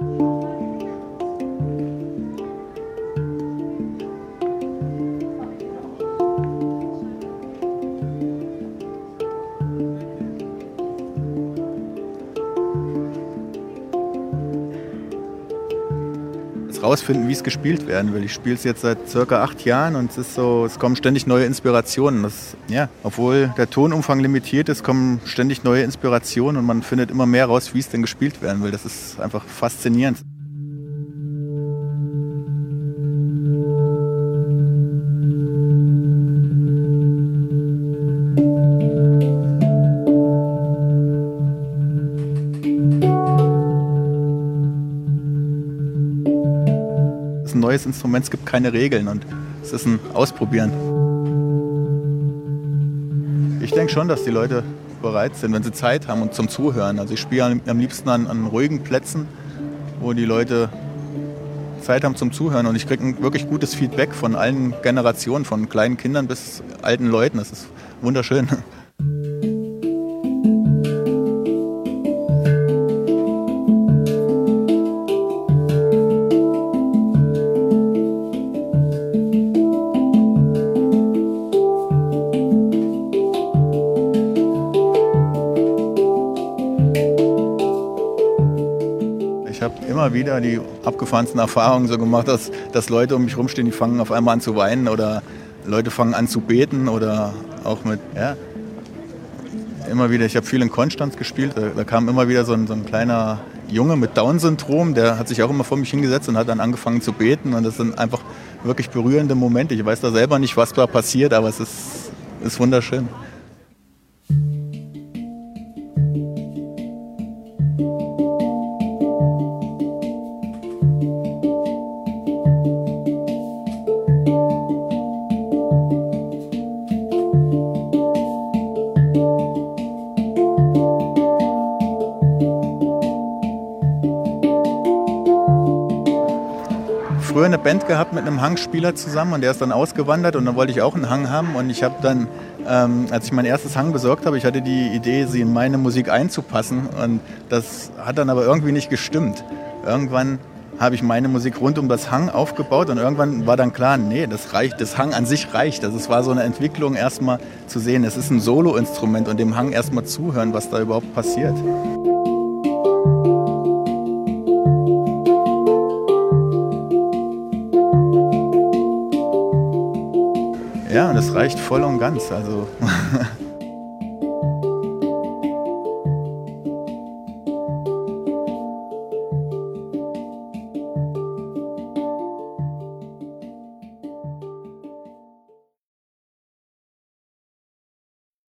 Thank you. Rausfinden, wie es gespielt werden will. Ich spiele es jetzt seit circa acht Jahren und es ist so, es kommen ständig neue Inspirationen. Das, ja, obwohl der Tonumfang limitiert ist, kommen ständig neue Inspirationen und man findet immer mehr raus, wie es denn gespielt werden will. Das ist einfach faszinierend. Ist ein neues Instrument, es gibt keine Regeln und es ist ein Ausprobieren. Ich denke schon, dass die Leute bereit sind, wenn sie Zeit haben und zum Zuhören. Also ich spiele am liebsten an, an ruhigen Plätzen, wo die Leute Zeit haben zum Zuhören und ich kriege ein wirklich gutes Feedback von allen Generationen, von kleinen Kindern bis alten Leuten. Das ist wunderschön. Ich habe immer wieder die abgefahrensten Erfahrungen so gemacht, dass, dass Leute um mich rumstehen, die fangen auf einmal an zu weinen oder Leute fangen an zu beten oder auch mit, ja, immer wieder, ich habe viel in Konstanz gespielt, da, da kam immer wieder so ein, so ein kleiner Junge mit Down-Syndrom, der hat sich auch immer vor mich hingesetzt und hat dann angefangen zu beten und das sind einfach wirklich berührende Momente. Ich weiß da selber nicht, was da passiert, aber es ist, ist wunderschön. Früher eine Band gehabt mit einem Hangspieler zusammen und der ist dann ausgewandert und dann wollte ich auch einen Hang haben und ich habe dann, ähm, als ich mein erstes Hang besorgt habe, ich hatte die Idee, sie in meine Musik einzupassen und das hat dann aber irgendwie nicht gestimmt. Irgendwann habe ich meine Musik rund um das Hang aufgebaut und irgendwann war dann klar, nee, das reicht, das Hang an sich reicht. Also es war so eine Entwicklung erstmal zu sehen, es ist ein Solo-Instrument und dem Hang erstmal zuhören, was da überhaupt passiert. Ja, und das reicht voll und ganz. Also